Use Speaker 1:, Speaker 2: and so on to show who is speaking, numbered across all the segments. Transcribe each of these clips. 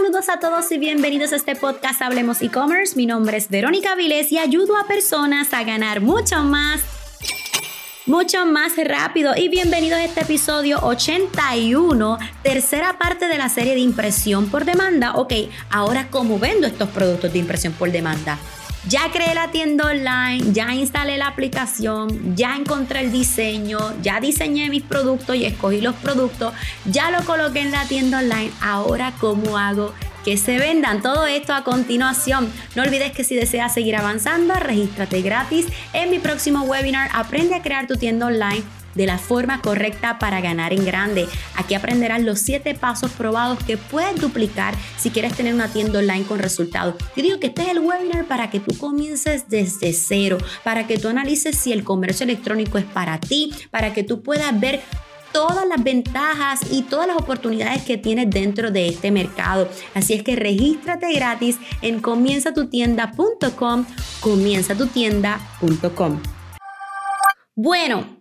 Speaker 1: Saludos a todos y bienvenidos a este podcast Hablemos e-commerce. Mi nombre es Verónica Vilés y ayudo a personas a ganar mucho más mucho más rápido y bienvenidos a este episodio 81, tercera parte de la serie de impresión por demanda. Ok, ahora cómo vendo estos productos de impresión por demanda. Ya creé la tienda online, ya instalé la aplicación, ya encontré el diseño, ya diseñé mis productos y escogí los productos, ya lo coloqué en la tienda online. Ahora, ¿cómo hago? que se vendan. Todo esto a continuación. No olvides que si deseas seguir avanzando, regístrate gratis en mi próximo webinar. Aprende a crear tu tienda online de la forma correcta para ganar en grande. Aquí aprenderás los 7 pasos probados que puedes duplicar si quieres tener una tienda online con resultados. Yo digo que este es el webinar para que tú comiences desde cero, para que tú analices si el comercio electrónico es para ti, para que tú puedas ver todas las ventajas y todas las oportunidades que tienes dentro de este mercado. Así es que regístrate gratis en comienzatutienda.com, comienzatutienda.com. Bueno,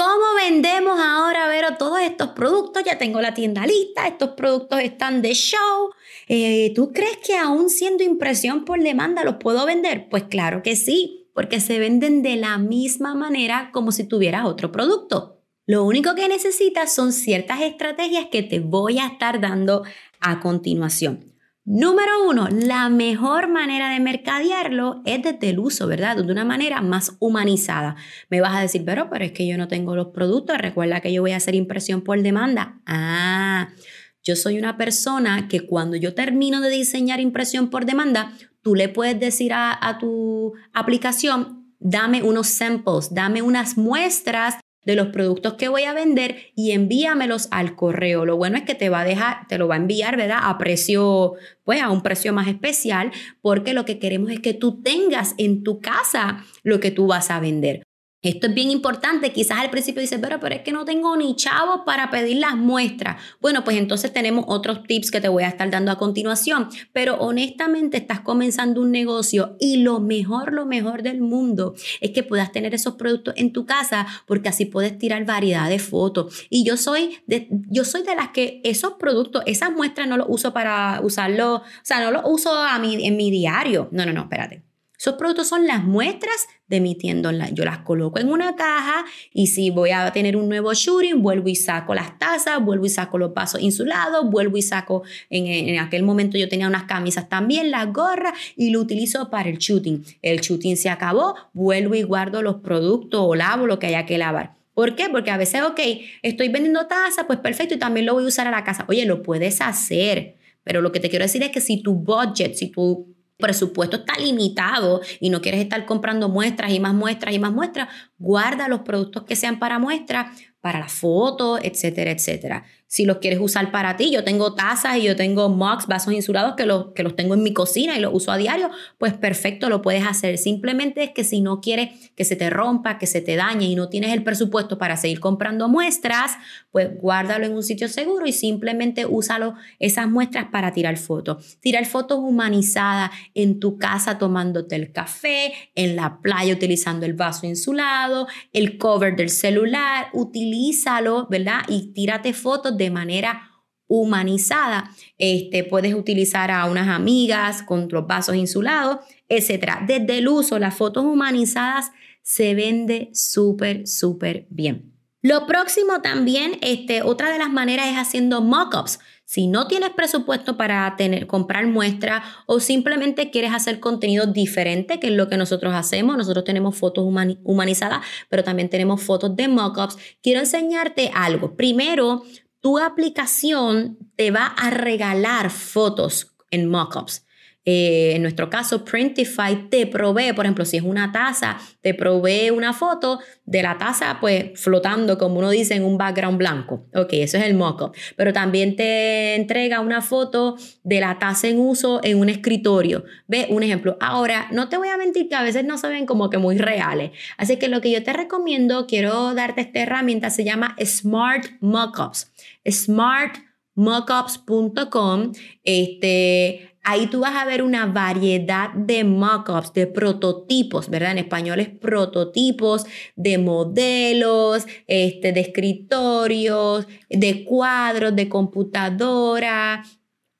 Speaker 1: ¿Cómo vendemos ahora, Vero, todos estos productos? Ya tengo la tienda lista, estos productos están de show. Eh, ¿Tú crees que aún siendo impresión por demanda los puedo vender? Pues claro que sí, porque se venden de la misma manera como si tuvieras otro producto. Lo único que necesitas son ciertas estrategias que te voy a estar dando a continuación. Número uno, la mejor manera de mercadearlo es desde el uso, ¿verdad? De una manera más humanizada. Me vas a decir, pero, pero es que yo no tengo los productos. Recuerda que yo voy a hacer impresión por demanda. Ah, yo soy una persona que cuando yo termino de diseñar impresión por demanda, tú le puedes decir a, a tu aplicación, dame unos samples, dame unas muestras de los productos que voy a vender y envíamelos al correo. Lo bueno es que te va a dejar, te lo va a enviar, ¿verdad? A precio, pues a un precio más especial, porque lo que queremos es que tú tengas en tu casa lo que tú vas a vender. Esto es bien importante. Quizás al principio dices, pero, pero es que no tengo ni chavos para pedir las muestras. Bueno, pues entonces tenemos otros tips que te voy a estar dando a continuación. Pero honestamente estás comenzando un negocio y lo mejor, lo mejor del mundo es que puedas tener esos productos en tu casa porque así puedes tirar variedad de fotos. Y yo soy de, yo soy de las que esos productos, esas muestras no los uso para usarlo, o sea, no los uso a mi, en mi diario. No, no, no, espérate. Esos productos son las muestras de mi tienda online. Yo las coloco en una caja y si voy a tener un nuevo shooting, vuelvo y saco las tazas, vuelvo y saco los vasos insulados, vuelvo y saco, en, en aquel momento yo tenía unas camisas también, las gorras y lo utilizo para el shooting. El shooting se acabó, vuelvo y guardo los productos o lavo lo que haya que lavar. ¿Por qué? Porque a veces, ok, estoy vendiendo tazas, pues perfecto, y también lo voy a usar a la casa. Oye, lo puedes hacer, pero lo que te quiero decir es que si tu budget, si tu presupuesto está limitado y no quieres estar comprando muestras y más muestras y más muestras, guarda los productos que sean para muestras, para las fotos, etcétera, etcétera. Si los quieres usar para ti, yo tengo tazas y yo tengo mugs, vasos insulados que los, que los tengo en mi cocina y los uso a diario, pues perfecto, lo puedes hacer. Simplemente es que si no quieres que se te rompa, que se te dañe y no tienes el presupuesto para seguir comprando muestras, pues guárdalo en un sitio seguro y simplemente úsalo esas muestras para tirar fotos. Tirar fotos humanizadas en tu casa tomándote el café, en la playa utilizando el vaso insulado, el cover del celular, utilízalo, ¿verdad? Y tírate fotos de manera humanizada. Este, puedes utilizar a unas amigas con los vasos insulados, etc. Desde el uso, las fotos humanizadas se vende súper, súper bien. Lo próximo también, este, otra de las maneras es haciendo mockups. Si no tienes presupuesto para tener, comprar muestras o simplemente quieres hacer contenido diferente, que es lo que nosotros hacemos, nosotros tenemos fotos humanizadas, pero también tenemos fotos de mockups, quiero enseñarte algo. Primero, tu aplicación te va a regalar fotos en mockups. Eh, en nuestro caso, Printify te provee, por ejemplo, si es una taza, te provee una foto de la taza, pues flotando, como uno dice, en un background blanco. Ok, eso es el mockup. Pero también te entrega una foto de la taza en uso en un escritorio. Ve un ejemplo. Ahora, no te voy a mentir que a veces no se ven como que muy reales. Así que lo que yo te recomiendo, quiero darte esta herramienta, se llama Smart Mockups. Smartmockups.com. Este Ahí tú vas a ver una variedad de mockups, de prototipos, ¿verdad? En español es prototipos de modelos, este, de escritorios, de cuadros, de computadora,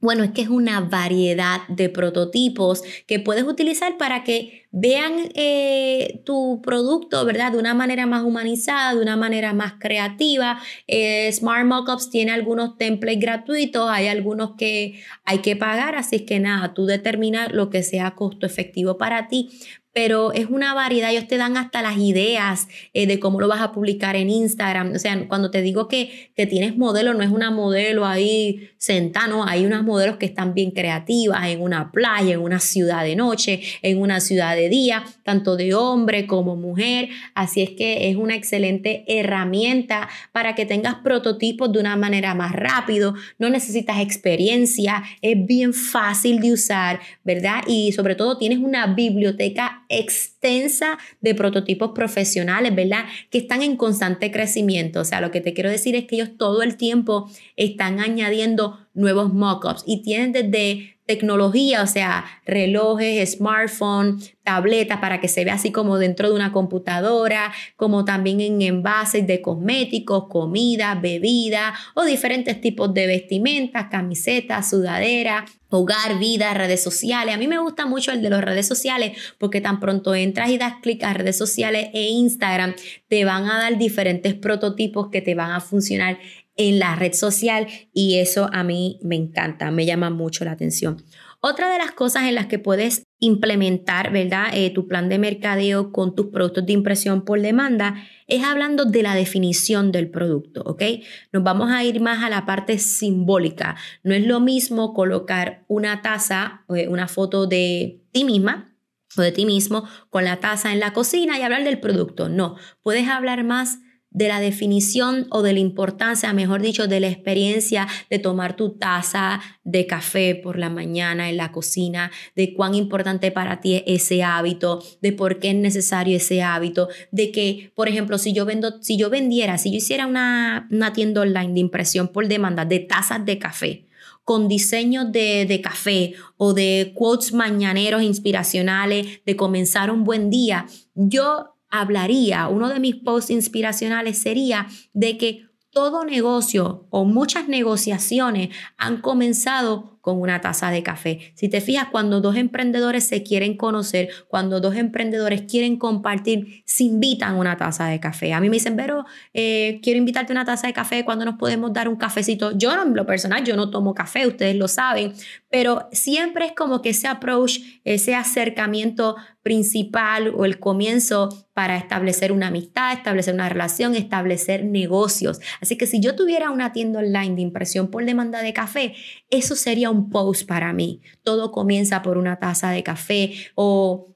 Speaker 1: Bueno, es que es una variedad de prototipos que puedes utilizar para que vean eh, tu producto, ¿verdad? De una manera más humanizada, de una manera más creativa. Eh, Smart Mockups tiene algunos templates gratuitos, hay algunos que hay que pagar, así que nada, tú determinas lo que sea costo efectivo para ti, pero es una variedad, ellos te dan hasta las ideas eh, de cómo lo vas a publicar en Instagram. O sea, cuando te digo que, que tienes modelo, no es una modelo ahí sentada, hay unas modelos que están bien creativas en una playa, en una ciudad de noche, en una ciudad de día, tanto de hombre como mujer. Así es que es una excelente herramienta para que tengas prototipos de una manera más rápido, no necesitas experiencia, es bien fácil de usar, ¿verdad? Y sobre todo tienes una biblioteca extensa de prototipos profesionales, ¿verdad? Que están en constante crecimiento. O sea, lo que te quiero decir es que ellos todo el tiempo están añadiendo nuevos mockups y tienen desde tecnología, o sea, relojes, smartphones, tabletas para que se vea así como dentro de una computadora, como también en envases de cosméticos, comida, bebida o diferentes tipos de vestimentas, camisetas, sudaderas, hogar, vida, redes sociales. A mí me gusta mucho el de las redes sociales porque tan pronto entras y das clic a redes sociales e Instagram, te van a dar diferentes prototipos que te van a funcionar en la red social y eso a mí me encanta, me llama mucho la atención. Otra de las cosas en las que puedes implementar, ¿verdad? Eh, tu plan de mercadeo con tus productos de impresión por demanda es hablando de la definición del producto, ¿ok? Nos vamos a ir más a la parte simbólica. No es lo mismo colocar una taza, eh, una foto de ti misma o de ti mismo con la taza en la cocina y hablar del producto. No, puedes hablar más de la definición o de la importancia, mejor dicho, de la experiencia de tomar tu taza de café por la mañana en la cocina, de cuán importante para ti es ese hábito, de por qué es necesario ese hábito, de que, por ejemplo, si yo vendo, si yo vendiera, si yo hiciera una, una tienda online de impresión por demanda de tazas de café, con diseños de, de, café o de quotes mañaneros inspiracionales de comenzar un buen día, yo hablaría, uno de mis posts inspiracionales sería de que todo negocio o muchas negociaciones han comenzado con una taza de café. Si te fijas, cuando dos emprendedores se quieren conocer, cuando dos emprendedores quieren compartir, se invitan una taza de café. A mí me dicen, pero eh, quiero invitarte una taza de café, cuando nos podemos dar un cafecito? Yo en lo personal, yo no tomo café, ustedes lo saben, pero siempre es como que ese approach, ese acercamiento principal o el comienzo para establecer una amistad, establecer una relación, establecer negocios. Así que si yo tuviera una tienda online de impresión por demanda de café, eso sería un post para mí. Todo comienza por una taza de café o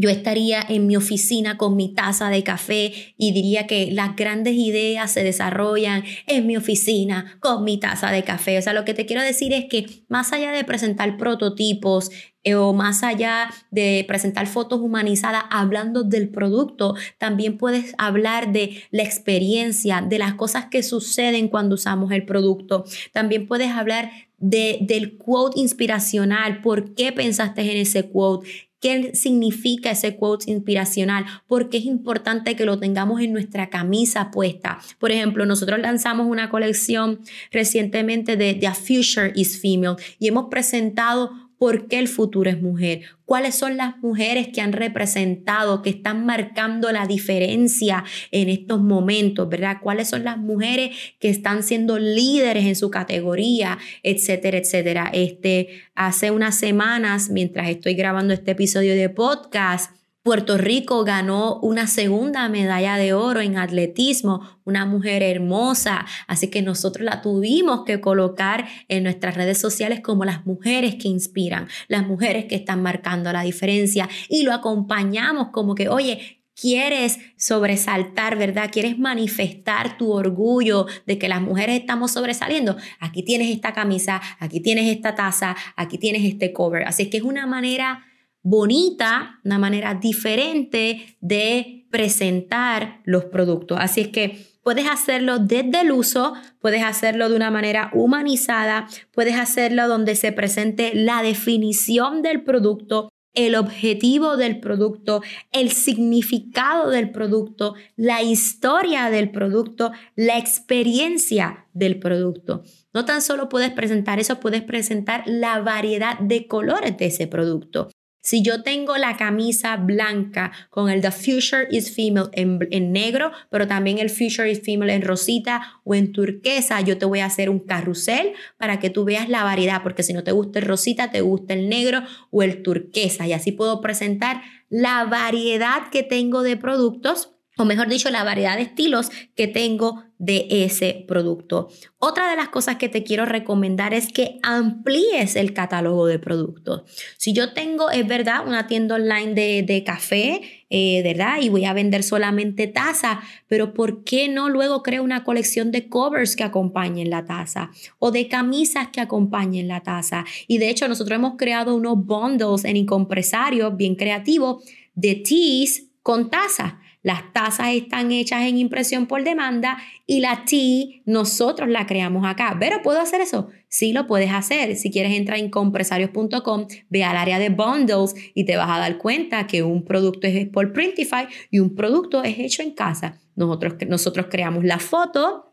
Speaker 1: yo estaría en mi oficina con mi taza de café y diría que las grandes ideas se desarrollan en mi oficina con mi taza de café. O sea, lo que te quiero decir es que más allá de presentar prototipos eh, o más allá de presentar fotos humanizadas hablando del producto, también puedes hablar de la experiencia, de las cosas que suceden cuando usamos el producto. También puedes hablar de, del quote inspiracional, por qué pensaste en ese quote, qué significa ese quote inspiracional, porque es importante que lo tengamos en nuestra camisa puesta. Por ejemplo, nosotros lanzamos una colección recientemente de The Future is Female y hemos presentado por qué el futuro es mujer, cuáles son las mujeres que han representado, que están marcando la diferencia en estos momentos, ¿verdad? Cuáles son las mujeres que están siendo líderes en su categoría, etcétera, etcétera. Este, hace unas semanas, mientras estoy grabando este episodio de podcast, Puerto Rico ganó una segunda medalla de oro en atletismo, una mujer hermosa, así que nosotros la tuvimos que colocar en nuestras redes sociales como las mujeres que inspiran, las mujeres que están marcando la diferencia y lo acompañamos como que, oye, quieres sobresaltar, ¿verdad? Quieres manifestar tu orgullo de que las mujeres estamos sobresaliendo. Aquí tienes esta camisa, aquí tienes esta taza, aquí tienes este cover. Así que es una manera bonita, una manera diferente de presentar los productos. Así es que puedes hacerlo desde el uso, puedes hacerlo de una manera humanizada, puedes hacerlo donde se presente la definición del producto, el objetivo del producto, el significado del producto, la historia del producto, la experiencia del producto. No tan solo puedes presentar eso, puedes presentar la variedad de colores de ese producto. Si yo tengo la camisa blanca con el The Future is Female en, negro, pero también el Future is Female en rosita o en turquesa, yo te voy a hacer un carrusel para que tú veas la variedad, porque si no te gusta el rosita, te gusta el negro o el turquesa. Y así puedo presentar la variedad que tengo de productos o mejor dicho, la variedad de estilos que tengo de ese producto. Otra de las cosas que te quiero recomendar es que amplíes el catálogo de productos. Si yo tengo, es verdad, una tienda online de, café, eh, ¿verdad? Y voy a vender solamente taza, pero ¿por qué no luego creo una colección de covers que acompañen la taza o de camisas que acompañen la taza? Y de hecho, nosotros hemos creado unos bundles en Incompresario bien creativos de teas con taza. Las tazas están hechas en impresión por demanda y la T nosotros la creamos acá. ¿Pero puedo hacer eso? Sí lo puedes hacer. Si quieres entrar en compresarios.com, ve al área de bundles y te vas a dar cuenta que un producto es por Printify y un producto es hecho en casa. Nosotros, nosotros creamos la foto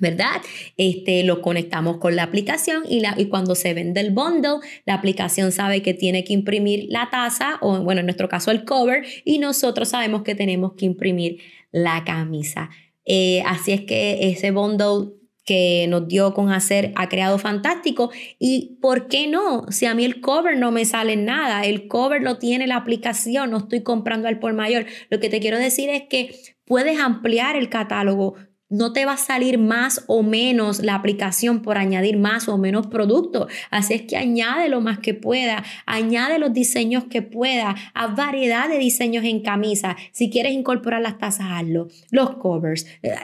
Speaker 1: ¿verdad? Este, lo conectamos con la aplicación y, la, y cuando se vende el bundle, la aplicación sabe que tiene que imprimir la taza o, bueno, en nuestro caso el cover y nosotros sabemos que tenemos que imprimir la camisa. Eh, así es que ese bundle que nos dio con hacer ha creado fantástico. ¿Y por qué no? Si a mí el cover no me sale nada, el cover lo tiene la aplicación, no estoy comprando al por mayor. Lo que te quiero decir es que puedes ampliar el catálogo no te va a salir más o menos la aplicación por añadir más o menos productos. Así es que añade lo más que pueda, añade los diseños que pueda, a variedad de diseños en camisa. Si quieres incorporar las tazas, hazlo. Los covers. Eh,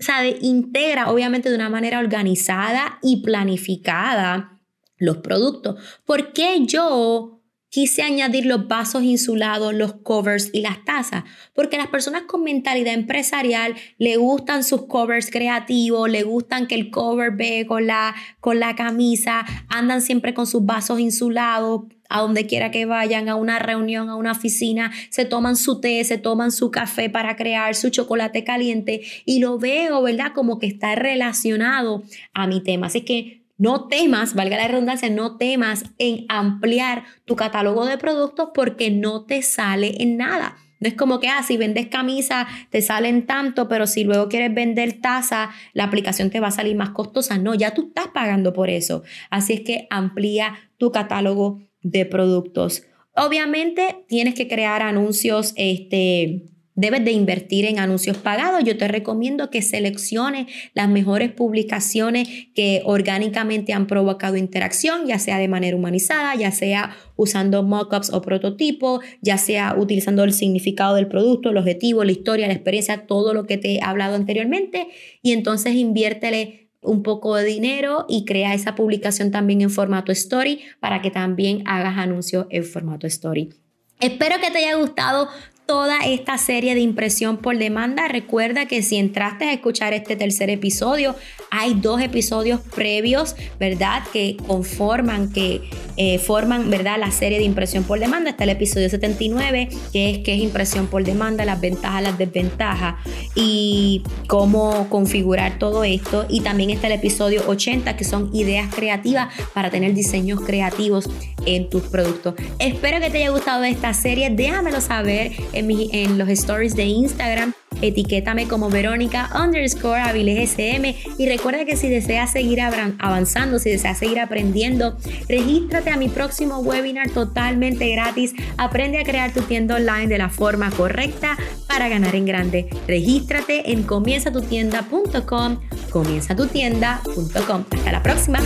Speaker 1: sabe, integra obviamente de una manera organizada y planificada los productos. ¿Por qué yo quise añadir los vasos insulados, los covers y las tazas, porque las personas con mentalidad empresarial le gustan sus covers creativos, le gustan que el cover ve con la, con la camisa, andan siempre con sus vasos insulados, a donde quiera que vayan, a una reunión, a una oficina, se toman su té, se toman su café para crear su chocolate caliente y lo veo, ¿verdad? Como que está relacionado a mi tema. Así que no temas, valga la redundancia, no temas en ampliar tu catálogo de productos porque no te sale en nada. No es como que, ah, si vendes camisa te salen tanto, pero si luego quieres vender taza, la aplicación te va a salir más costosa. No, ya tú estás pagando por eso. Así es que amplía tu catálogo de productos. Obviamente tienes que crear anuncios, este, debes de invertir en anuncios pagados. Yo te recomiendo que selecciones las mejores publicaciones que orgánicamente han provocado interacción, ya sea de manera humanizada, ya sea usando mockups o prototipos, ya sea utilizando el significado del producto, el objetivo, la historia, la experiencia, todo lo que te he hablado anteriormente. Y entonces inviértele un poco de dinero y crea esa publicación también en formato story para que también hagas anuncios en formato story. Espero que te haya gustado toda esta serie de impresión por demanda. Recuerda que si entraste a escuchar este tercer episodio, hay dos episodios previos, ¿verdad? Que conforman, que eh, forman, ¿verdad? La serie de impresión por demanda. Está el episodio 79, que es qué es impresión por demanda, las ventajas, las desventajas y cómo configurar todo esto. Y también está el episodio 80, que son ideas creativas para tener diseños creativos en tus productos. Espero que te haya gustado esta serie. Déjamelo saber en, los stories de Instagram. Etiquétame como Verónica underscore Aviles SM y recuerda que si deseas seguir avanzando, si deseas seguir aprendiendo, regístrate a mi próximo webinar totalmente gratis. Aprende a crear tu tienda online de la forma correcta para ganar en grande. Regístrate en comienzatutienda.com, comienzatutienda.com. Hasta la próxima.